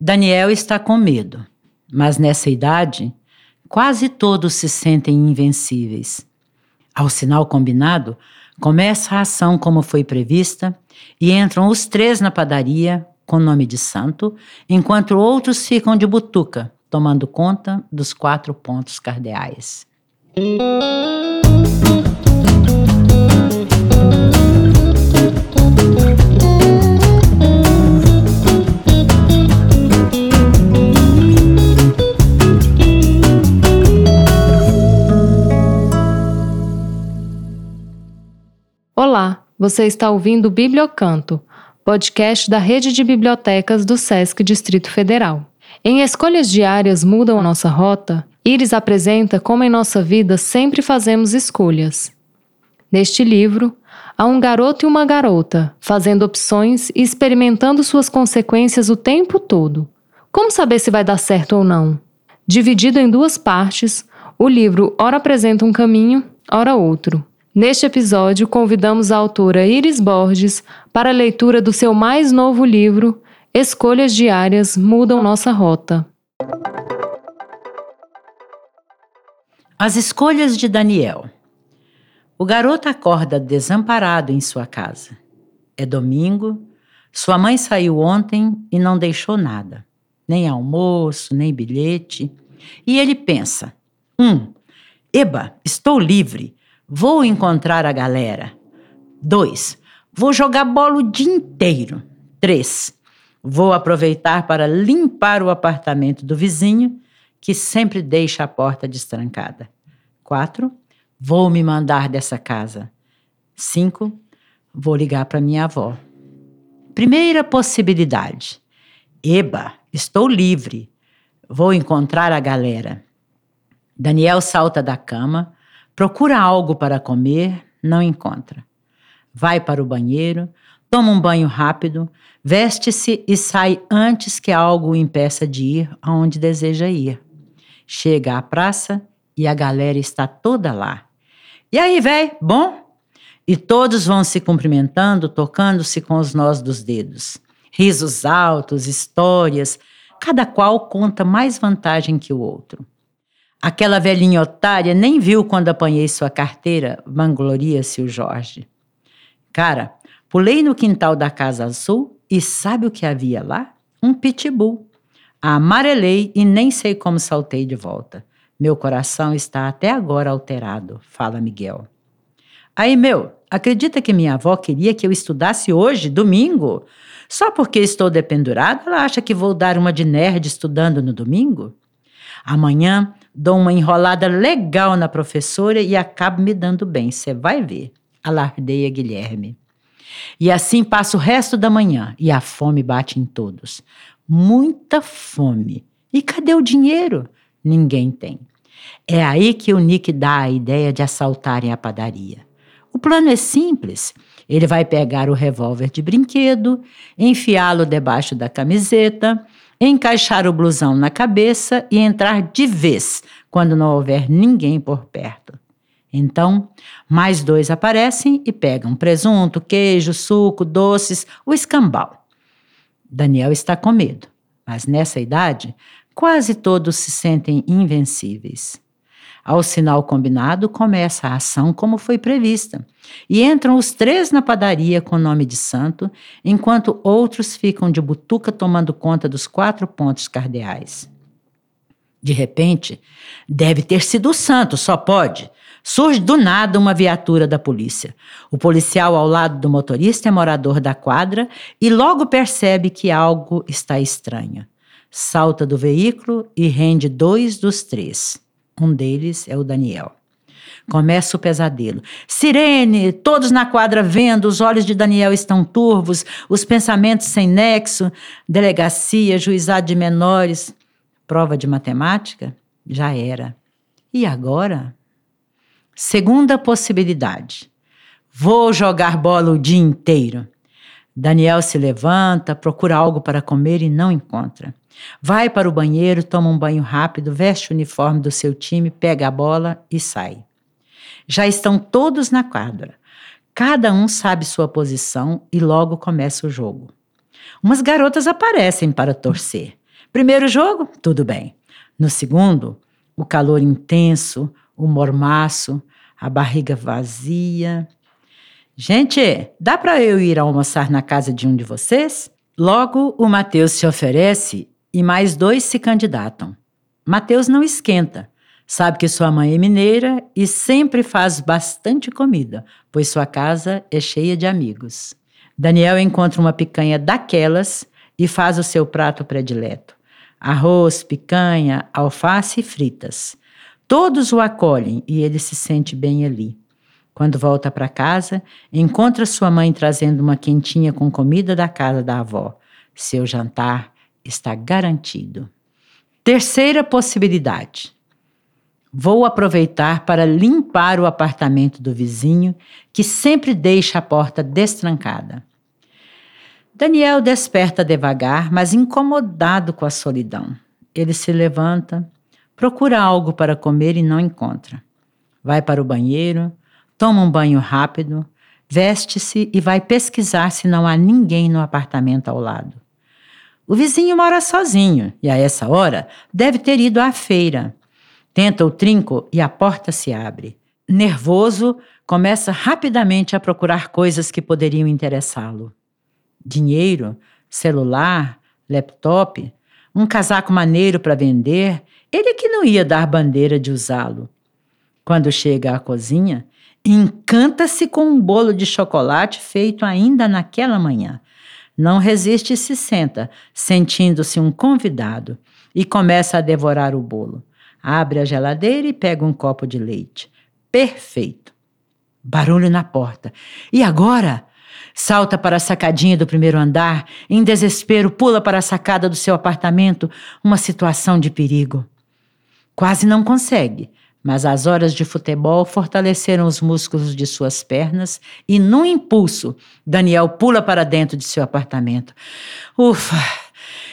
Daniel está com medo, mas nessa idade, quase todos se sentem invencíveis. Ao sinal combinado, começa a ação como foi prevista e entram os três na padaria com nome de santo, enquanto outros ficam de butuca, tomando conta dos quatro pontos cardeais. Olá, você está ouvindo o Bibliocanto, podcast da Rede de Bibliotecas do SESC Distrito Federal. Em Escolhas Diárias Mudam a Nossa Rota, Iris apresenta como em nossa vida sempre fazemos escolhas. Neste livro, há um garoto e uma garota fazendo opções e experimentando suas consequências o tempo todo. Como saber se vai dar certo ou não? Dividido em duas partes, o livro ora apresenta um caminho, ora outro. Neste episódio, convidamos a autora Iris Borges para a leitura do seu mais novo livro, Escolhas Diárias Mudam Nossa Rota. As escolhas de Daniel. O garoto acorda desamparado em sua casa. É domingo, sua mãe saiu ontem e não deixou nada, nem almoço, nem bilhete. E ele pensa: um, eba, estou livre Vou encontrar a galera. 2. Vou jogar bola o dia inteiro. 3. Vou aproveitar para limpar o apartamento do vizinho, que sempre deixa a porta destrancada. 4. Vou me mandar dessa casa. 5. Vou ligar para minha avó. Primeira possibilidade. Eba, estou livre. Vou encontrar a galera. Daniel salta da cama, Procura algo para comer, não encontra. Vai para o banheiro, toma um banho rápido, veste-se e sai antes que algo o impeça de ir aonde deseja ir. Chega à praça e a galera está toda lá. E aí, véi, bom? E todos vão se cumprimentando, tocando-se com os nós dos dedos. Risos altos, histórias, cada qual conta mais vantagem que o outro. Aquela velhinha otária nem viu quando apanhei sua carteira, vangloria-se o Jorge. Cara, pulei no quintal da Casa Azul e sabe o que havia lá? Um pitbull. amarelei e nem sei como saltei de volta. Meu coração está até agora alterado, fala Miguel. Aí, meu, acredita que minha avó queria que eu estudasse hoje, domingo? Só porque estou dependurada, ela acha que vou dar uma de nerd estudando no domingo? Amanhã dou uma enrolada legal na professora e acabo me dando bem, você vai ver. Alardeia Guilherme. E assim passa o resto da manhã e a fome bate em todos. Muita fome. E cadê o dinheiro? Ninguém tem. É aí que o Nick dá a ideia de assaltarem a padaria. O plano é simples. Ele vai pegar o revólver de brinquedo, enfiá-lo debaixo da camiseta, encaixar o blusão na cabeça e entrar de vez quando não houver ninguém por perto. Então, mais dois aparecem e pegam presunto, queijo, suco, doces, o escambau. Daniel está com medo, mas nessa idade, quase todos se sentem invencíveis. Ao sinal combinado, começa a ação como foi prevista. E entram os três na padaria com o nome de santo, enquanto outros ficam de butuca tomando conta dos quatro pontos cardeais. De repente, deve ter sido o santo, só pode. Surge do nada uma viatura da polícia. O policial ao lado do motorista é morador da quadra e logo percebe que algo está estranho. Salta do veículo e rende dois dos três. Um deles é o Daniel. Começa o pesadelo. Sirene, todos na quadra vendo, os olhos de Daniel estão turvos, os pensamentos sem nexo, delegacia, juizado de menores, prova de matemática, já era. E agora? Segunda possibilidade. Vou jogar bola o dia inteiro. Daniel se levanta, procura algo para comer e não encontra. Vai para o banheiro, toma um banho rápido, veste o uniforme do seu time, pega a bola e sai. Já estão todos na quadra. Cada um sabe sua posição e logo começa o jogo. Umas garotas aparecem para torcer. Primeiro jogo, tudo bem. No segundo, o calor intenso, o mormaço, a barriga vazia. Gente, dá para eu ir almoçar na casa de um de vocês? Logo, o Mateus se oferece e mais dois se candidatam. Mateus não esquenta. Sabe que sua mãe é mineira e sempre faz bastante comida, pois sua casa é cheia de amigos. Daniel encontra uma picanha daquelas e faz o seu prato predileto: arroz, picanha, alface e fritas. Todos o acolhem e ele se sente bem ali. Quando volta para casa, encontra sua mãe trazendo uma quentinha com comida da casa da avó. Seu jantar está garantido. Terceira possibilidade. Vou aproveitar para limpar o apartamento do vizinho, que sempre deixa a porta destrancada. Daniel desperta devagar, mas incomodado com a solidão. Ele se levanta, procura algo para comer e não encontra. Vai para o banheiro, toma um banho rápido, veste-se e vai pesquisar se não há ninguém no apartamento ao lado. O vizinho mora sozinho e a essa hora deve ter ido à feira. Tenta o trinco e a porta se abre. Nervoso, começa rapidamente a procurar coisas que poderiam interessá-lo dinheiro, celular, laptop, um casaco maneiro para vender, ele que não ia dar bandeira de usá-lo. Quando chega à cozinha, encanta-se com um bolo de chocolate feito ainda naquela manhã. Não resiste e se senta, sentindo-se um convidado, e começa a devorar o bolo. Abre a geladeira e pega um copo de leite. Perfeito. Barulho na porta. E agora? Salta para a sacadinha do primeiro andar, em desespero, pula para a sacada do seu apartamento, uma situação de perigo. Quase não consegue, mas as horas de futebol fortaleceram os músculos de suas pernas e, num impulso, Daniel pula para dentro de seu apartamento. Ufa!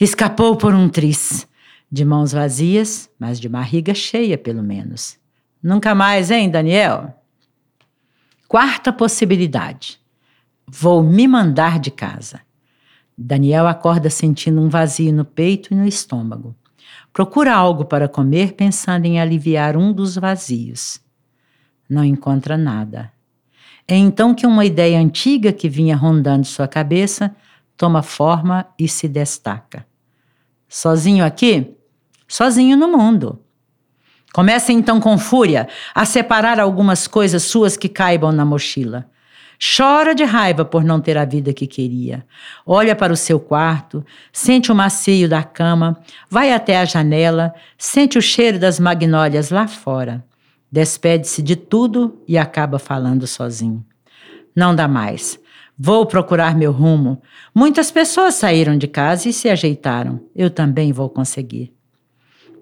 Escapou por um tris. De mãos vazias, mas de barriga cheia, pelo menos. Nunca mais, hein, Daniel? Quarta possibilidade. Vou me mandar de casa. Daniel acorda sentindo um vazio no peito e no estômago. Procura algo para comer, pensando em aliviar um dos vazios. Não encontra nada. É então que uma ideia antiga que vinha rondando sua cabeça toma forma e se destaca. Sozinho aqui? Sozinho no mundo. Começa então com fúria a separar algumas coisas suas que caibam na mochila. Chora de raiva por não ter a vida que queria. Olha para o seu quarto, sente o macio da cama, vai até a janela, sente o cheiro das magnólias lá fora. Despede-se de tudo e acaba falando sozinho. Não dá mais. Vou procurar meu rumo. Muitas pessoas saíram de casa e se ajeitaram. Eu também vou conseguir.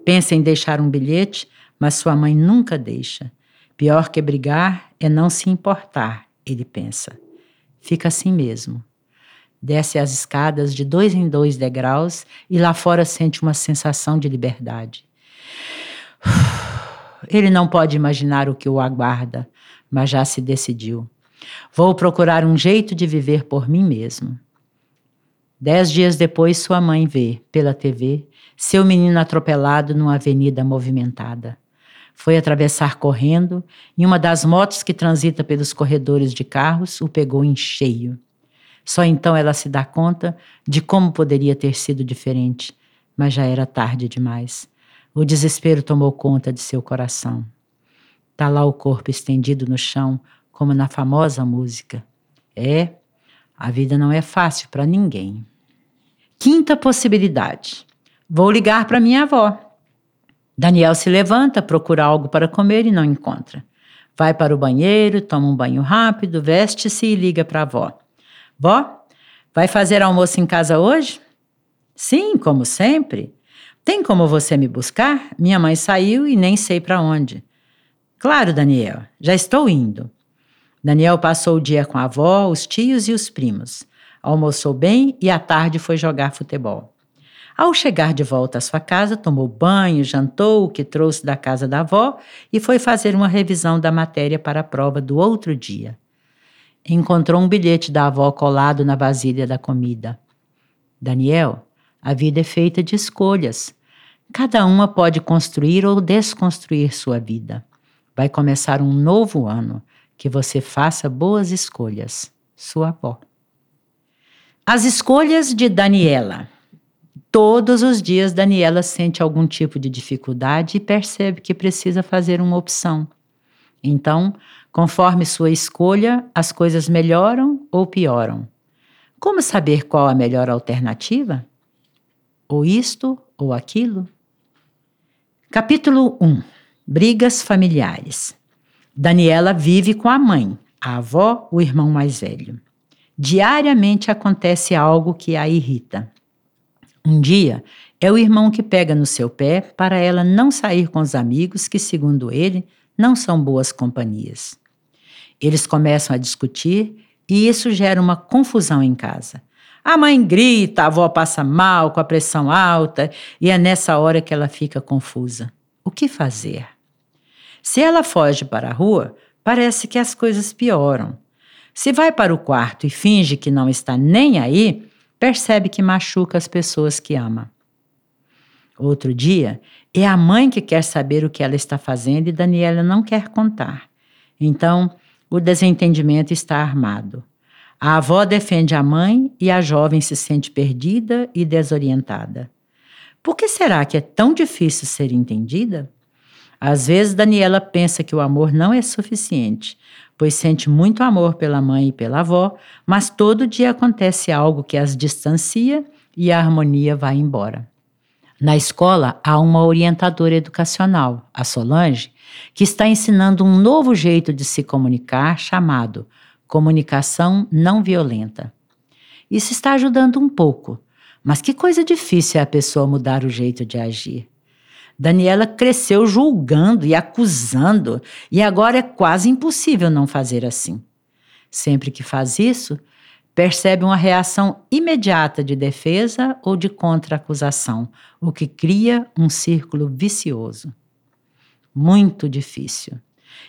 Pensa em deixar um bilhete, mas sua mãe nunca deixa. Pior que brigar é não se importar ele pensa. Fica assim mesmo. Desce as escadas de dois em dois degraus e lá fora sente uma sensação de liberdade. Ele não pode imaginar o que o aguarda, mas já se decidiu. Vou procurar um jeito de viver por mim mesmo. Dez dias depois, sua mãe vê, pela TV, seu menino atropelado numa avenida movimentada. Foi atravessar correndo e uma das motos que transita pelos corredores de carros o pegou em cheio. Só então ela se dá conta de como poderia ter sido diferente, mas já era tarde demais. O desespero tomou conta de seu coração. Tá lá o corpo estendido no chão, como na famosa música. É, a vida não é fácil para ninguém. Quinta possibilidade. Vou ligar para minha avó. Daniel se levanta, procura algo para comer e não encontra. Vai para o banheiro, toma um banho rápido, veste-se e liga para a avó. Vó, vai fazer almoço em casa hoje? Sim, como sempre. Tem como você me buscar? Minha mãe saiu e nem sei para onde. Claro, Daniel, já estou indo. Daniel passou o dia com a avó, os tios e os primos. Almoçou bem e à tarde foi jogar futebol. Ao chegar de volta à sua casa, tomou banho, jantou o que trouxe da casa da avó e foi fazer uma revisão da matéria para a prova do outro dia. Encontrou um bilhete da avó colado na vasilha da comida. Daniel, A vida é feita de escolhas. Cada uma pode construir ou desconstruir sua vida. Vai começar um novo ano. Que você faça boas escolhas. Sua avó. As escolhas de Daniela. Todos os dias, Daniela sente algum tipo de dificuldade e percebe que precisa fazer uma opção. Então, conforme sua escolha, as coisas melhoram ou pioram. Como saber qual a melhor alternativa? Ou isto ou aquilo? Capítulo 1 Brigas familiares. Daniela vive com a mãe, a avó, o irmão mais velho. Diariamente acontece algo que a irrita. Um dia, é o irmão que pega no seu pé para ela não sair com os amigos que, segundo ele, não são boas companhias. Eles começam a discutir e isso gera uma confusão em casa. A mãe grita, a avó passa mal, com a pressão alta, e é nessa hora que ela fica confusa. O que fazer? Se ela foge para a rua, parece que as coisas pioram. Se vai para o quarto e finge que não está nem aí, percebe que machuca as pessoas que ama. Outro dia, é a mãe que quer saber o que ela está fazendo e Daniela não quer contar. Então, o desentendimento está armado. A avó defende a mãe e a jovem se sente perdida e desorientada. Por que será que é tão difícil ser entendida? Às vezes, Daniela pensa que o amor não é suficiente, pois sente muito amor pela mãe e pela avó, mas todo dia acontece algo que as distancia e a harmonia vai embora. Na escola, há uma orientadora educacional, a Solange, que está ensinando um novo jeito de se comunicar chamado comunicação não violenta. Isso está ajudando um pouco, mas que coisa difícil é a pessoa mudar o jeito de agir. Daniela cresceu julgando e acusando, e agora é quase impossível não fazer assim. Sempre que faz isso, percebe uma reação imediata de defesa ou de contra-acusação, o que cria um círculo vicioso. Muito difícil.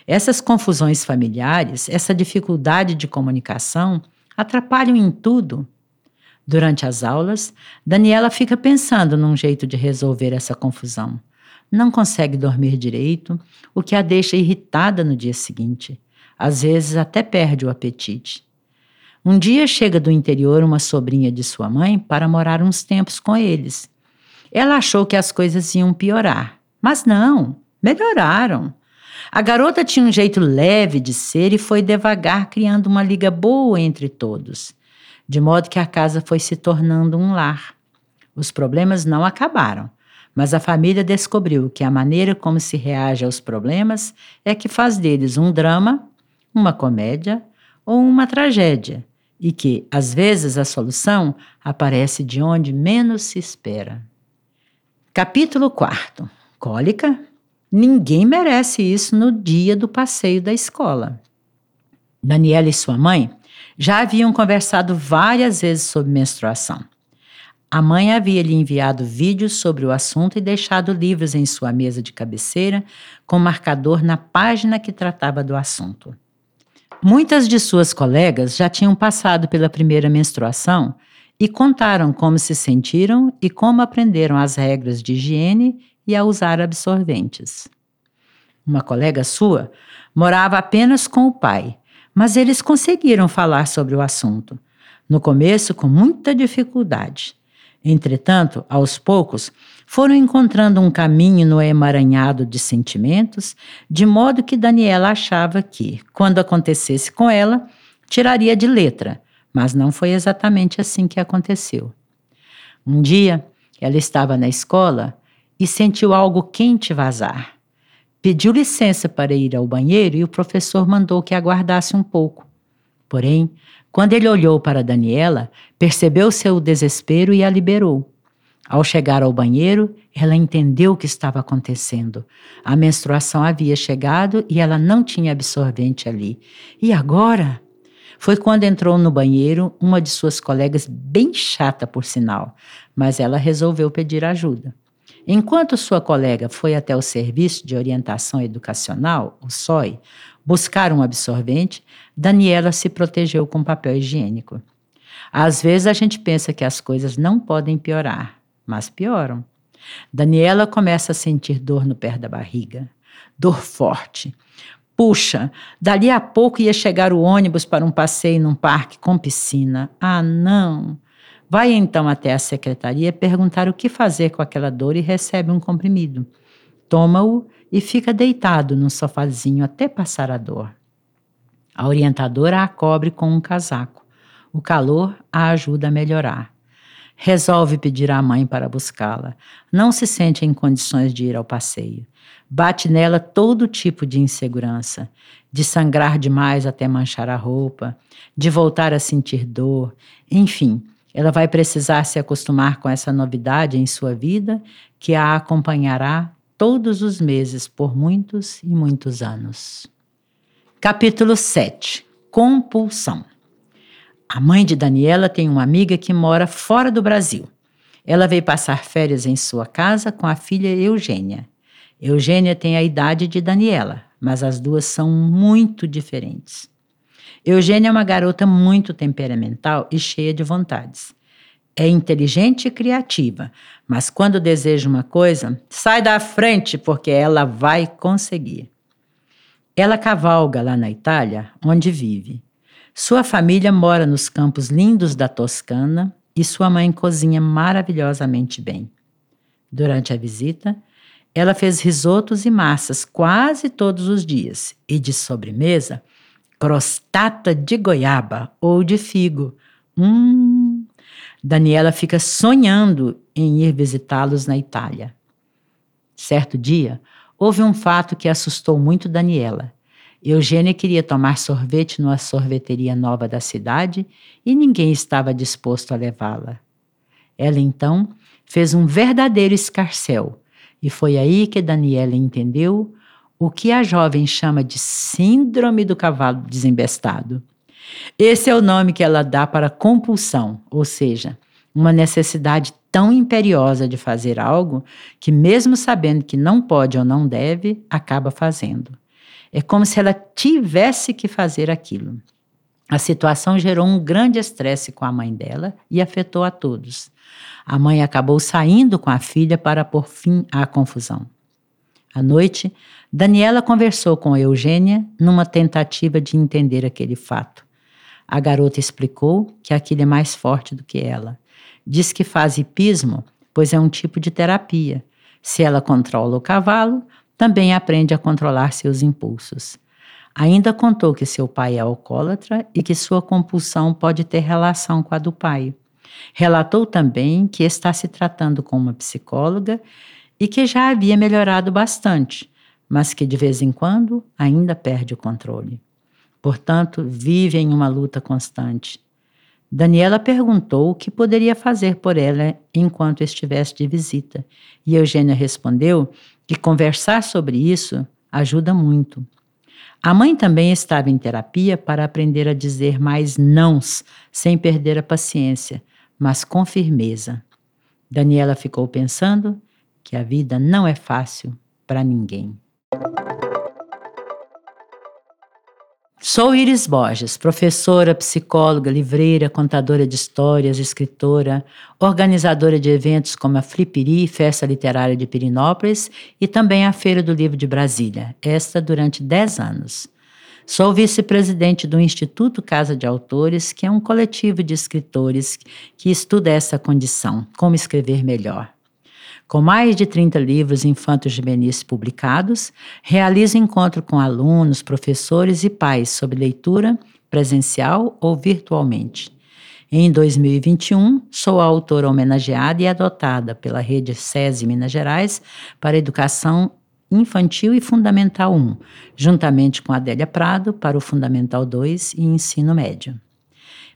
Essas confusões familiares, essa dificuldade de comunicação, atrapalham em tudo. Durante as aulas, Daniela fica pensando num jeito de resolver essa confusão não consegue dormir direito, o que a deixa irritada no dia seguinte. Às vezes até perde o apetite. Um dia chega do interior uma sobrinha de sua mãe para morar uns tempos com eles. Ela achou que as coisas iam piorar, mas não, melhoraram. A garota tinha um jeito leve de ser e foi devagar criando uma liga boa entre todos, de modo que a casa foi se tornando um lar. Os problemas não acabaram, mas a família descobriu que a maneira como se reage aos problemas é que faz deles um drama, uma comédia ou uma tragédia, e que, às vezes, a solução aparece de onde menos se espera. Capítulo 4 Cólica? Ninguém merece isso no dia do passeio da escola. Daniela e sua mãe já haviam conversado várias vezes sobre menstruação. A mãe havia lhe enviado vídeos sobre o assunto e deixado livros em sua mesa de cabeceira, com marcador na página que tratava do assunto. Muitas de suas colegas já tinham passado pela primeira menstruação e contaram como se sentiram e como aprenderam as regras de higiene e a usar absorventes. Uma colega sua morava apenas com o pai, mas eles conseguiram falar sobre o assunto. No começo, com muita dificuldade. Entretanto, aos poucos, foram encontrando um caminho no emaranhado de sentimentos, de modo que Daniela achava que, quando acontecesse com ela, tiraria de letra, mas não foi exatamente assim que aconteceu. Um dia, ela estava na escola e sentiu algo quente vazar. Pediu licença para ir ao banheiro e o professor mandou que aguardasse um pouco. Porém, quando ele olhou para Daniela, percebeu seu desespero e a liberou. Ao chegar ao banheiro, ela entendeu o que estava acontecendo. A menstruação havia chegado e ela não tinha absorvente ali. E agora? Foi quando entrou no banheiro uma de suas colegas, bem chata por sinal, mas ela resolveu pedir ajuda. Enquanto sua colega foi até o Serviço de Orientação Educacional, o SOI, buscar um absorvente, Daniela se protegeu com papel higiênico. Às vezes a gente pensa que as coisas não podem piorar, mas pioram. Daniela começa a sentir dor no pé da barriga, dor forte. Puxa, dali a pouco ia chegar o ônibus para um passeio num parque com piscina. Ah, não! Vai então até a secretaria perguntar o que fazer com aquela dor e recebe um comprimido. Toma-o e fica deitado num sofazinho até passar a dor. A orientadora a cobre com um casaco. O calor a ajuda a melhorar. Resolve pedir à mãe para buscá-la. Não se sente em condições de ir ao passeio. Bate nela todo tipo de insegurança, de sangrar demais até manchar a roupa, de voltar a sentir dor, enfim, ela vai precisar se acostumar com essa novidade em sua vida que a acompanhará todos os meses por muitos e muitos anos. Capítulo 7 Compulsão A mãe de Daniela tem uma amiga que mora fora do Brasil. Ela veio passar férias em sua casa com a filha Eugênia. Eugênia tem a idade de Daniela, mas as duas são muito diferentes. Eugênia é uma garota muito temperamental e cheia de vontades. É inteligente e criativa, mas quando deseja uma coisa, sai da frente porque ela vai conseguir. Ela cavalga lá na Itália, onde vive. Sua família mora nos campos lindos da Toscana e sua mãe cozinha maravilhosamente bem. Durante a visita, ela fez risotos e massas quase todos os dias e de sobremesa crostata de goiaba ou de figo. Hum! Daniela fica sonhando em ir visitá-los na Itália. Certo dia, houve um fato que assustou muito Daniela. Eugênia queria tomar sorvete numa sorveteria nova da cidade e ninguém estava disposto a levá-la. Ela então fez um verdadeiro escarcel e foi aí que Daniela entendeu o que a jovem chama de Síndrome do Cavalo Desembestado. Esse é o nome que ela dá para compulsão, ou seja, uma necessidade tão imperiosa de fazer algo que, mesmo sabendo que não pode ou não deve, acaba fazendo. É como se ela tivesse que fazer aquilo. A situação gerou um grande estresse com a mãe dela e afetou a todos. A mãe acabou saindo com a filha para pôr fim à confusão. À noite, Daniela conversou com Eugênia numa tentativa de entender aquele fato. A garota explicou que aquilo é mais forte do que ela. Diz que faz hipismo, pois é um tipo de terapia. Se ela controla o cavalo, também aprende a controlar seus impulsos. Ainda contou que seu pai é alcoólatra e que sua compulsão pode ter relação com a do pai. Relatou também que está se tratando com uma psicóloga e que já havia melhorado bastante, mas que de vez em quando ainda perde o controle. Portanto, vive em uma luta constante. Daniela perguntou o que poderia fazer por ela enquanto estivesse de visita, e Eugênia respondeu que conversar sobre isso ajuda muito. A mãe também estava em terapia para aprender a dizer mais nãos sem perder a paciência, mas com firmeza. Daniela ficou pensando que a vida não é fácil para ninguém. Sou Iris Borges, professora, psicóloga, livreira, contadora de histórias, escritora, organizadora de eventos como a Flipiri, Festa Literária de Pirinópolis e também a Feira do Livro de Brasília, esta durante 10 anos. Sou vice-presidente do Instituto Casa de Autores, que é um coletivo de escritores que estuda essa condição, como escrever melhor. Com mais de 30 livros infantos juvenis publicados, realiza encontro com alunos, professores e pais sobre leitura, presencial ou virtualmente. Em 2021, sou a autora homenageada e adotada pela Rede SESI Minas Gerais para Educação Infantil e Fundamental 1, juntamente com Adélia Prado para o Fundamental 2 e Ensino Médio.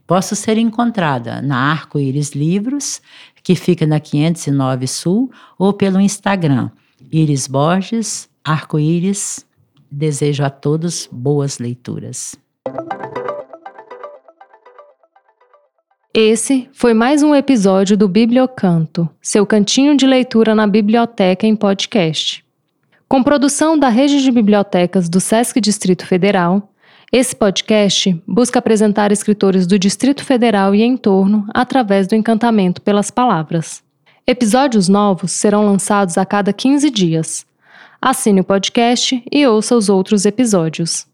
Posso ser encontrada na Arco-Íris Livros, que fica na 509 Sul, ou pelo Instagram, Iris Borges, Arco-Íris. Desejo a todos boas leituras. Esse foi mais um episódio do Bibliocanto, seu cantinho de leitura na biblioteca em podcast. Com produção da Rede de Bibliotecas do Sesc Distrito Federal, esse podcast busca apresentar escritores do Distrito Federal e entorno através do encantamento pelas palavras. Episódios novos serão lançados a cada 15 dias. Assine o podcast e ouça os outros episódios.